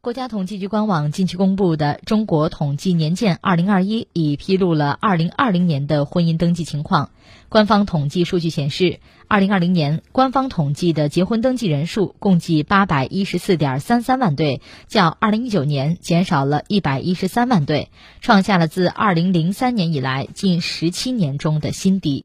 国家统计局官网近期公布的《中国统计年鉴（二零二一）》已披露了二零二零年的婚姻登记情况。官方统计数据显示，二零二零年官方统计的结婚登记人数共计八百一十四点三三万对，较二零一九年减少了一百一十三万对，创下了自二零零三年以来近十七年中的新低。